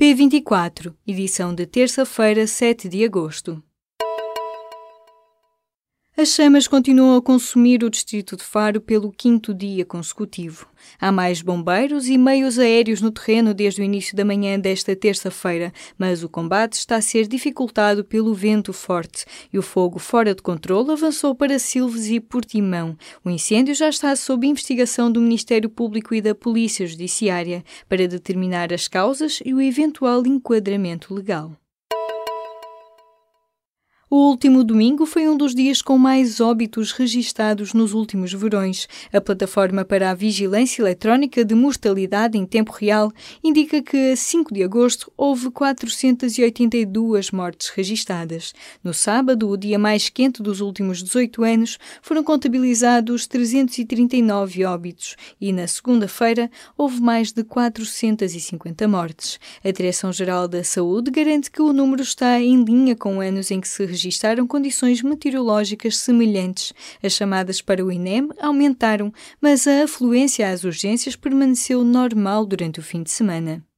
P24, edição de terça-feira, 7 de agosto. As chamas continuam a consumir o distrito de Faro pelo quinto dia consecutivo. Há mais bombeiros e meios aéreos no terreno desde o início da manhã desta terça-feira, mas o combate está a ser dificultado pelo vento forte e o fogo fora de controle avançou para Silves e Portimão. O incêndio já está sob investigação do Ministério Público e da Polícia Judiciária para determinar as causas e o eventual enquadramento legal. O último domingo foi um dos dias com mais óbitos registados nos últimos verões. A plataforma para a vigilância eletrónica de mortalidade em tempo real indica que a 5 de agosto houve 482 mortes registadas. No sábado, o dia mais quente dos últimos 18 anos, foram contabilizados 339 óbitos e na segunda-feira houve mais de 450 mortes. A Direção-Geral da Saúde garante que o número está em linha com anos em que se registaram condições meteorológicas semelhantes. As chamadas para o INEM aumentaram, mas a afluência às urgências permaneceu normal durante o fim de semana.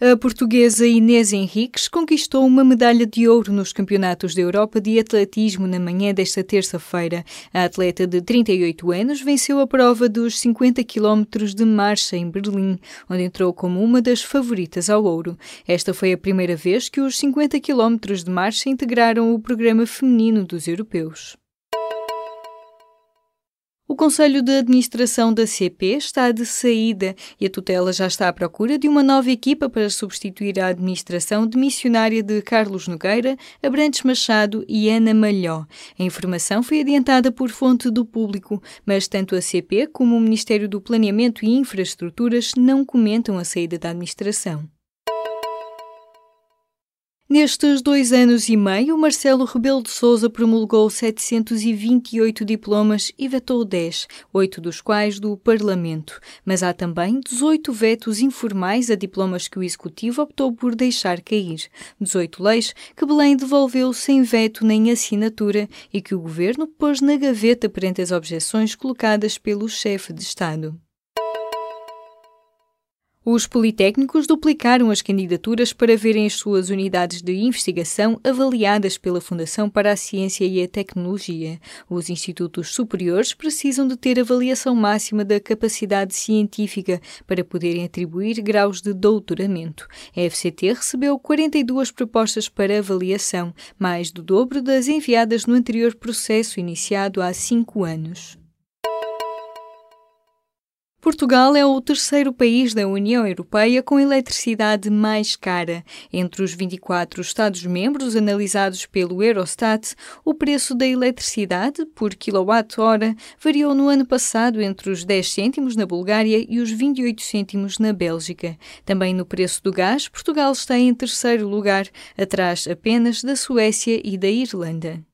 A portuguesa Inês Henriques conquistou uma medalha de ouro nos Campeonatos da Europa de Atletismo na manhã desta terça-feira. A atleta de 38 anos venceu a prova dos 50 km de marcha em Berlim, onde entrou como uma das favoritas ao ouro. Esta foi a primeira vez que os 50 km de marcha integraram o programa feminino dos europeus. O Conselho de Administração da CP está de saída e a tutela já está à procura de uma nova equipa para substituir a administração de missionária de Carlos Nogueira, Abrantes Machado e Ana Malhó. A informação foi adiantada por fonte do público, mas tanto a CP como o Ministério do Planeamento e Infraestruturas não comentam a saída da administração. Nestes dois anos e meio, Marcelo Rebelo de Sousa promulgou 728 diplomas e vetou 10, oito dos quais do Parlamento. Mas há também 18 vetos informais a diplomas que o Executivo optou por deixar cair. 18 leis que Belém devolveu sem veto nem assinatura e que o Governo pôs na gaveta perante as objeções colocadas pelo chefe de Estado. Os politécnicos duplicaram as candidaturas para verem as suas unidades de investigação avaliadas pela Fundação para a Ciência e a Tecnologia. Os institutos superiores precisam de ter avaliação máxima da capacidade científica para poderem atribuir graus de doutoramento. A FCT recebeu 42 propostas para avaliação, mais do dobro das enviadas no anterior processo iniciado há cinco anos. Portugal é o terceiro país da União Europeia com eletricidade mais cara. Entre os 24 Estados-membros analisados pelo Eurostat, o preço da eletricidade por quilowatt-hora variou no ano passado entre os 10 cêntimos na Bulgária e os 28 cêntimos na Bélgica. Também no preço do gás, Portugal está em terceiro lugar, atrás apenas da Suécia e da Irlanda.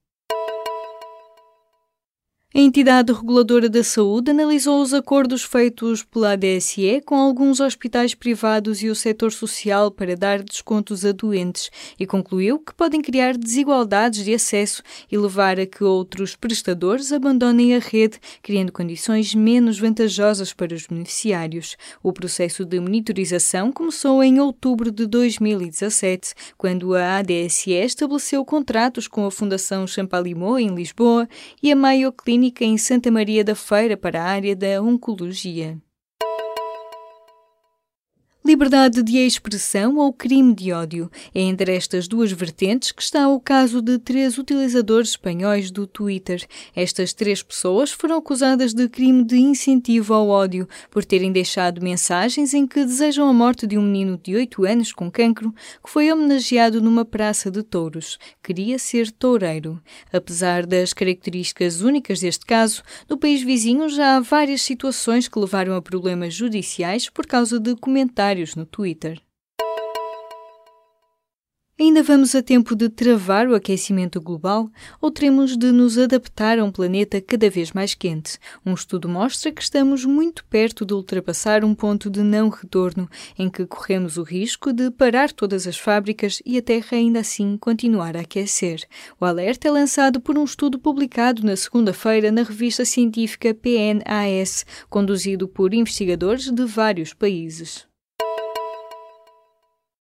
A entidade reguladora da saúde analisou os acordos feitos pela ADSE com alguns hospitais privados e o setor social para dar descontos a doentes e concluiu que podem criar desigualdades de acesso e levar a que outros prestadores abandonem a rede, criando condições menos vantajosas para os beneficiários. O processo de monitorização começou em outubro de 2017, quando a ADSE estabeleceu contratos com a Fundação Champalimau em Lisboa e a Mayo Clinic clínica em Santa Maria da Feira para a área da Oncologia. Liberdade de expressão ou crime de ódio. É entre estas duas vertentes que está o caso de três utilizadores espanhóis do Twitter. Estas três pessoas foram acusadas de crime de incentivo ao ódio por terem deixado mensagens em que desejam a morte de um menino de 8 anos com cancro que foi homenageado numa praça de touros. Queria ser toureiro. Apesar das características únicas deste caso, no país vizinho já há várias situações que levaram a problemas judiciais por causa de comentários comentários no Twitter. Ainda vamos a tempo de travar o aquecimento global ou teremos de nos adaptar a um planeta cada vez mais quente? Um estudo mostra que estamos muito perto de ultrapassar um ponto de não retorno, em que corremos o risco de parar todas as fábricas e a Terra ainda assim continuar a aquecer. O alerta é lançado por um estudo publicado na segunda-feira na revista científica PNAS, conduzido por investigadores de vários países.